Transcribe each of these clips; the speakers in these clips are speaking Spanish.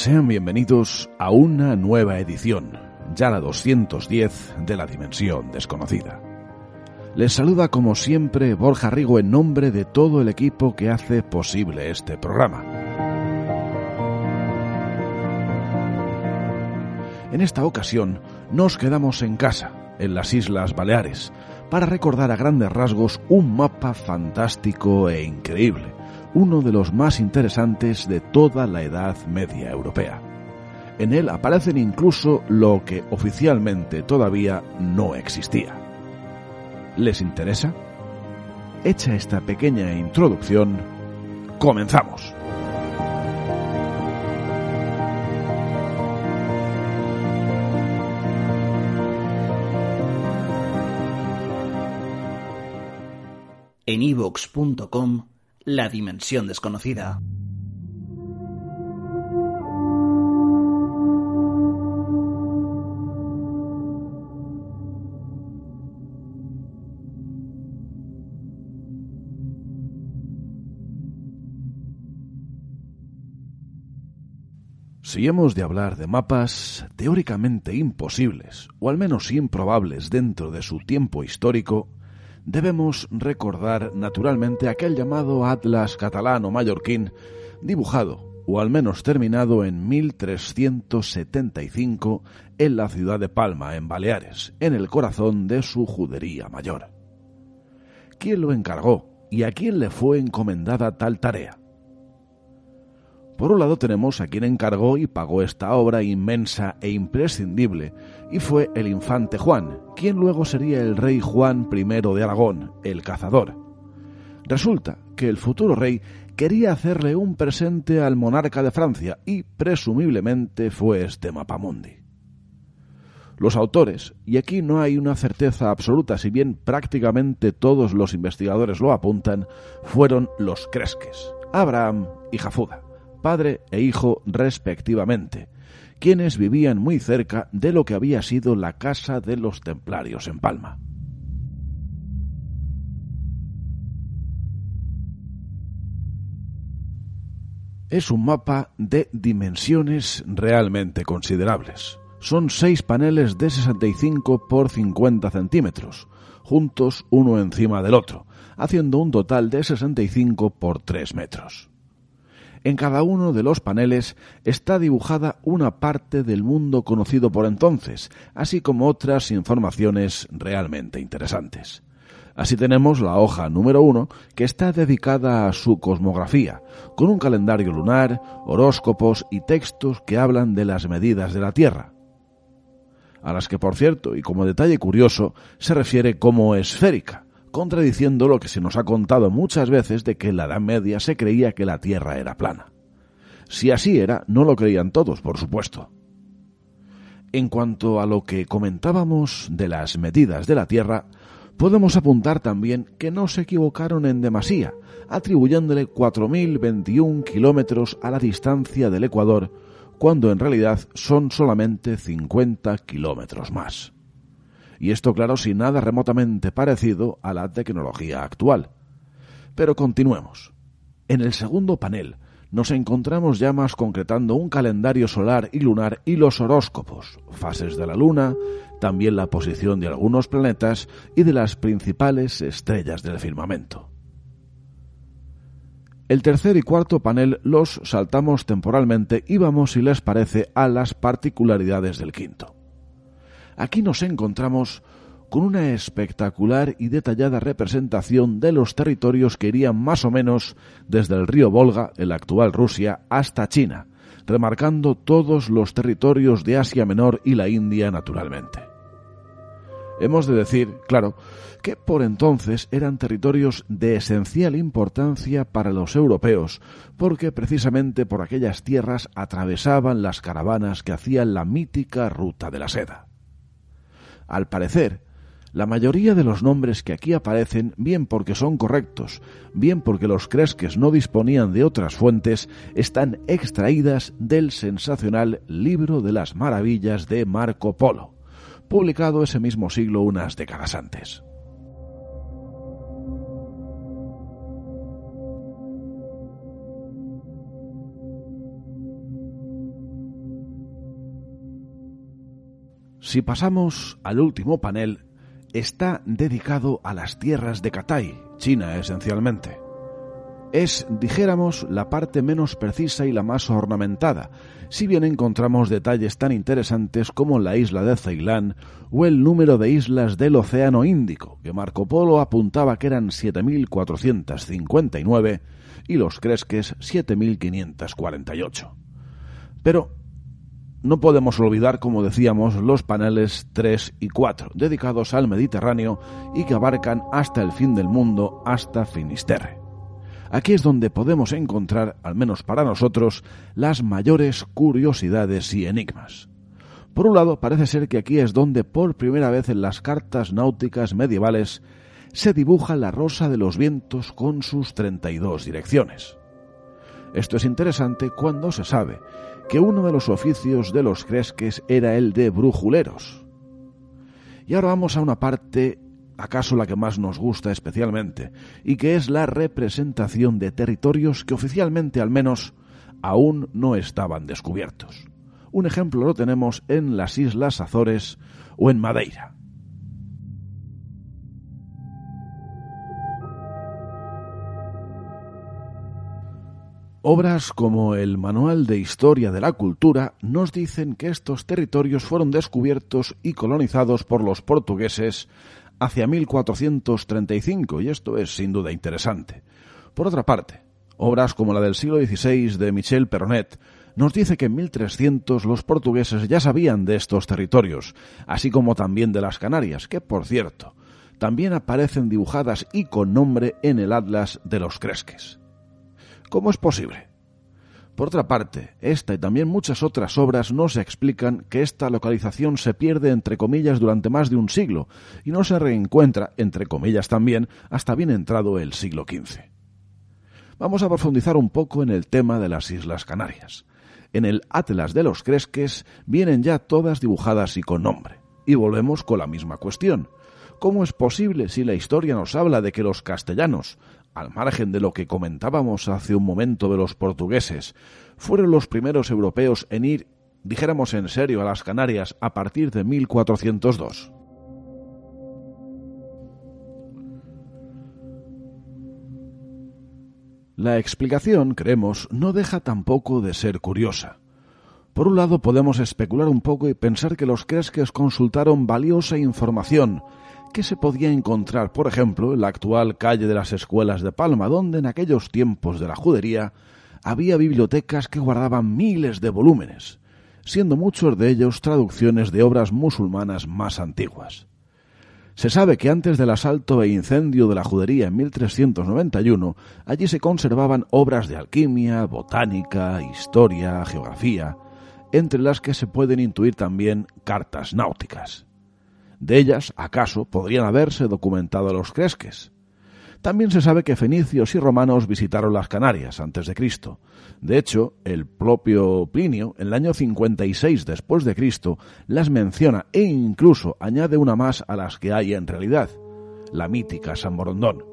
Sean bienvenidos a una nueva edición, ya la 210 de la Dimensión Desconocida. Les saluda como siempre Borja Rigo en nombre de todo el equipo que hace posible este programa. En esta ocasión nos quedamos en casa, en las Islas Baleares, para recordar a grandes rasgos un mapa fantástico e increíble uno de los más interesantes de toda la Edad Media Europea. En él aparecen incluso lo que oficialmente todavía no existía. ¿Les interesa? Hecha esta pequeña introducción, comenzamos. En la dimensión desconocida. Si hemos de hablar de mapas teóricamente imposibles, o al menos improbables dentro de su tiempo histórico, debemos recordar naturalmente aquel llamado Atlas catalán o mallorquín, dibujado o al menos terminado en 1375 en la ciudad de Palma, en Baleares, en el corazón de su judería mayor. ¿Quién lo encargó y a quién le fue encomendada tal tarea? Por un lado tenemos a quien encargó y pagó esta obra inmensa e imprescindible, y fue el infante Juan, quien luego sería el rey Juan I de Aragón, el cazador. Resulta que el futuro rey quería hacerle un presente al monarca de Francia y presumiblemente fue este mapamundi. Los autores, y aquí no hay una certeza absoluta, si bien prácticamente todos los investigadores lo apuntan, fueron los Cresques, Abraham y Jafuda padre e hijo respectivamente, quienes vivían muy cerca de lo que había sido la casa de los templarios en Palma. Es un mapa de dimensiones realmente considerables. Son seis paneles de 65 por 50 centímetros, juntos uno encima del otro, haciendo un total de 65 por 3 metros. En cada uno de los paneles está dibujada una parte del mundo conocido por entonces, así como otras informaciones realmente interesantes. Así tenemos la hoja número uno, que está dedicada a su cosmografía, con un calendario lunar, horóscopos y textos que hablan de las medidas de la Tierra, a las que, por cierto, y como detalle curioso, se refiere como esférica, contradiciendo lo que se nos ha contado muchas veces de que en la Edad Media se creía que la Tierra era plana. Si así era, no lo creían todos, por supuesto. En cuanto a lo que comentábamos de las medidas de la Tierra, podemos apuntar también que no se equivocaron en demasía, atribuyéndole 4.021 kilómetros a la distancia del Ecuador, cuando en realidad son solamente 50 kilómetros más. Y esto, claro, sin nada remotamente parecido a la tecnología actual. Pero continuemos. En el segundo panel nos encontramos ya más concretando un calendario solar y lunar y los horóscopos, fases de la Luna, también la posición de algunos planetas y de las principales estrellas del firmamento. El tercer y cuarto panel los saltamos temporalmente y vamos, si les parece, a las particularidades del quinto. Aquí nos encontramos con una espectacular y detallada representación de los territorios que irían más o menos desde el río Volga, en la actual Rusia, hasta China, remarcando todos los territorios de Asia Menor y la India naturalmente. Hemos de decir, claro, que por entonces eran territorios de esencial importancia para los europeos, porque precisamente por aquellas tierras atravesaban las caravanas que hacían la mítica ruta de la seda. Al parecer, la mayoría de los nombres que aquí aparecen, bien porque son correctos, bien porque los cresques no disponían de otras fuentes, están extraídas del sensacional Libro de las Maravillas de Marco Polo publicado ese mismo siglo unas décadas antes. Si pasamos al último panel, está dedicado a las tierras de Katai, China esencialmente es, dijéramos, la parte menos precisa y la más ornamentada, si bien encontramos detalles tan interesantes como la isla de Ceilán o el número de islas del Océano Índico, que Marco Polo apuntaba que eran 7.459 y los Cresques 7.548. Pero no podemos olvidar, como decíamos, los paneles 3 y 4, dedicados al Mediterráneo y que abarcan hasta el fin del mundo, hasta Finisterre. Aquí es donde podemos encontrar, al menos para nosotros, las mayores curiosidades y enigmas. Por un lado, parece ser que aquí es donde por primera vez en las cartas náuticas medievales se dibuja la rosa de los vientos con sus 32 direcciones. Esto es interesante cuando se sabe que uno de los oficios de los cresques era el de brujuleros. Y ahora vamos a una parte acaso la que más nos gusta especialmente, y que es la representación de territorios que oficialmente al menos aún no estaban descubiertos. Un ejemplo lo tenemos en las Islas Azores o en Madeira. Obras como el Manual de Historia de la Cultura nos dicen que estos territorios fueron descubiertos y colonizados por los portugueses hacia 1435, y esto es sin duda interesante. Por otra parte, obras como la del siglo XVI de Michel Perronet nos dice que en 1300 los portugueses ya sabían de estos territorios, así como también de las Canarias, que por cierto, también aparecen dibujadas y con nombre en el Atlas de los Cresques. ¿Cómo es posible? Por otra parte, esta y también muchas otras obras nos explican que esta localización se pierde entre comillas durante más de un siglo y no se reencuentra entre comillas también hasta bien entrado el siglo XV. Vamos a profundizar un poco en el tema de las Islas Canarias. En el Atlas de los Cresques vienen ya todas dibujadas y con nombre. Y volvemos con la misma cuestión. ¿Cómo es posible si la historia nos habla de que los castellanos, al margen de lo que comentábamos hace un momento de los portugueses, fueron los primeros europeos en ir, dijéramos en serio, a las Canarias a partir de 1402. La explicación, creemos, no deja tampoco de ser curiosa. Por un lado podemos especular un poco y pensar que los cresques consultaron valiosa información que se podía encontrar, por ejemplo, en la actual calle de las Escuelas de Palma, donde en aquellos tiempos de la judería había bibliotecas que guardaban miles de volúmenes, siendo muchos de ellos traducciones de obras musulmanas más antiguas. Se sabe que antes del asalto e incendio de la judería en 1391, allí se conservaban obras de alquimia, botánica, historia, geografía, entre las que se pueden intuir también cartas náuticas. De ellas, acaso, podrían haberse documentado los cresques. También se sabe que fenicios y romanos visitaron las Canarias antes de Cristo. De hecho, el propio Plinio, en el año 56 después de Cristo, las menciona e incluso añade una más a las que hay en realidad, la mítica San Borondón.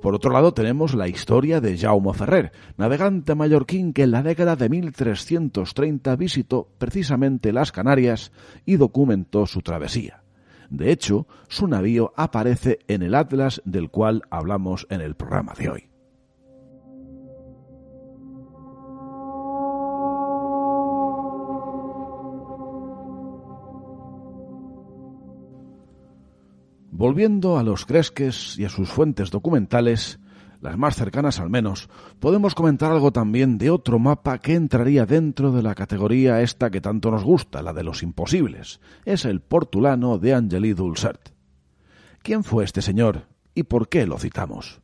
Por otro lado, tenemos la historia de Jaume Ferrer, navegante mallorquín que en la década de 1330 visitó precisamente las Canarias y documentó su travesía. De hecho, su navío aparece en el atlas del cual hablamos en el programa de hoy. Volviendo a los Cresques y a sus fuentes documentales, las más cercanas al menos, podemos comentar algo también de otro mapa que entraría dentro de la categoría esta que tanto nos gusta, la de los imposibles. Es el portulano de Angeli Dulcert. ¿Quién fue este señor y por qué lo citamos?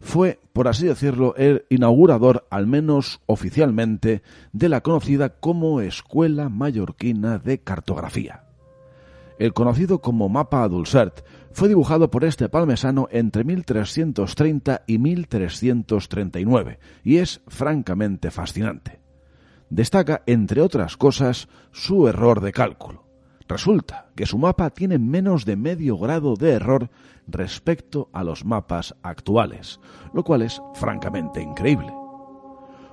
Fue, por así decirlo, el inaugurador, al menos oficialmente, de la conocida como Escuela Mallorquina de Cartografía. El conocido como mapa Adulcert fue dibujado por este palmesano entre 1330 y 1339 y es francamente fascinante. Destaca, entre otras cosas, su error de cálculo. Resulta que su mapa tiene menos de medio grado de error respecto a los mapas actuales, lo cual es francamente increíble.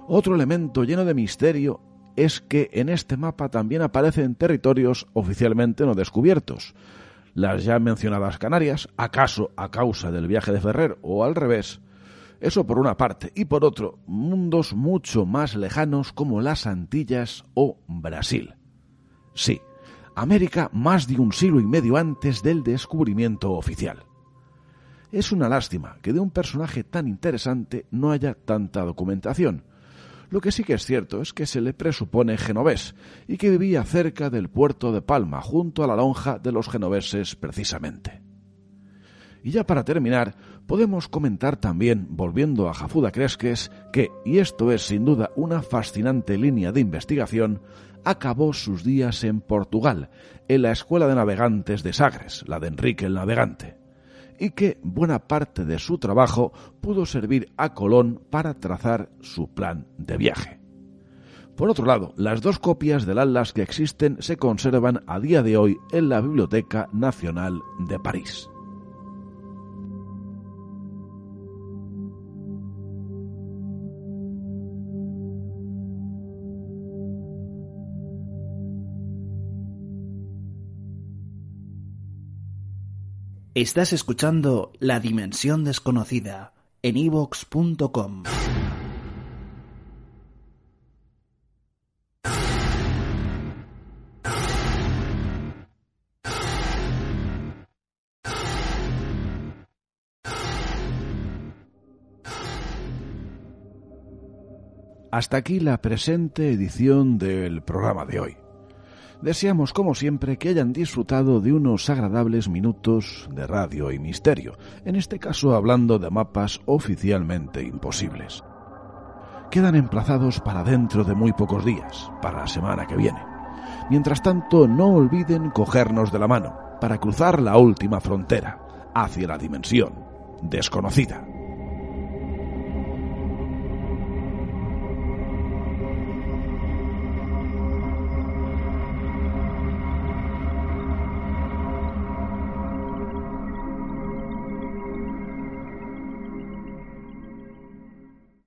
Otro elemento lleno de misterio es que en este mapa también aparecen territorios oficialmente no descubiertos. Las ya mencionadas Canarias, acaso a causa del viaje de Ferrer o al revés. Eso por una parte. Y por otro, mundos mucho más lejanos como las Antillas o Brasil. Sí, América más de un siglo y medio antes del descubrimiento oficial. Es una lástima que de un personaje tan interesante no haya tanta documentación, lo que sí que es cierto es que se le presupone genovés y que vivía cerca del puerto de Palma, junto a la lonja de los genoveses precisamente. Y ya para terminar, podemos comentar también, volviendo a Jafuda Cresques, que, y esto es sin duda una fascinante línea de investigación, acabó sus días en Portugal, en la Escuela de Navegantes de Sagres, la de Enrique el Navegante y que buena parte de su trabajo pudo servir a Colón para trazar su plan de viaje. Por otro lado, las dos copias del atlas que existen se conservan a día de hoy en la Biblioteca Nacional de París. Estás escuchando La Dimensión Desconocida en evox.com. Hasta aquí la presente edición del programa de hoy. Deseamos, como siempre, que hayan disfrutado de unos agradables minutos de radio y misterio, en este caso hablando de mapas oficialmente imposibles. Quedan emplazados para dentro de muy pocos días, para la semana que viene. Mientras tanto, no olviden cogernos de la mano para cruzar la última frontera, hacia la dimensión desconocida.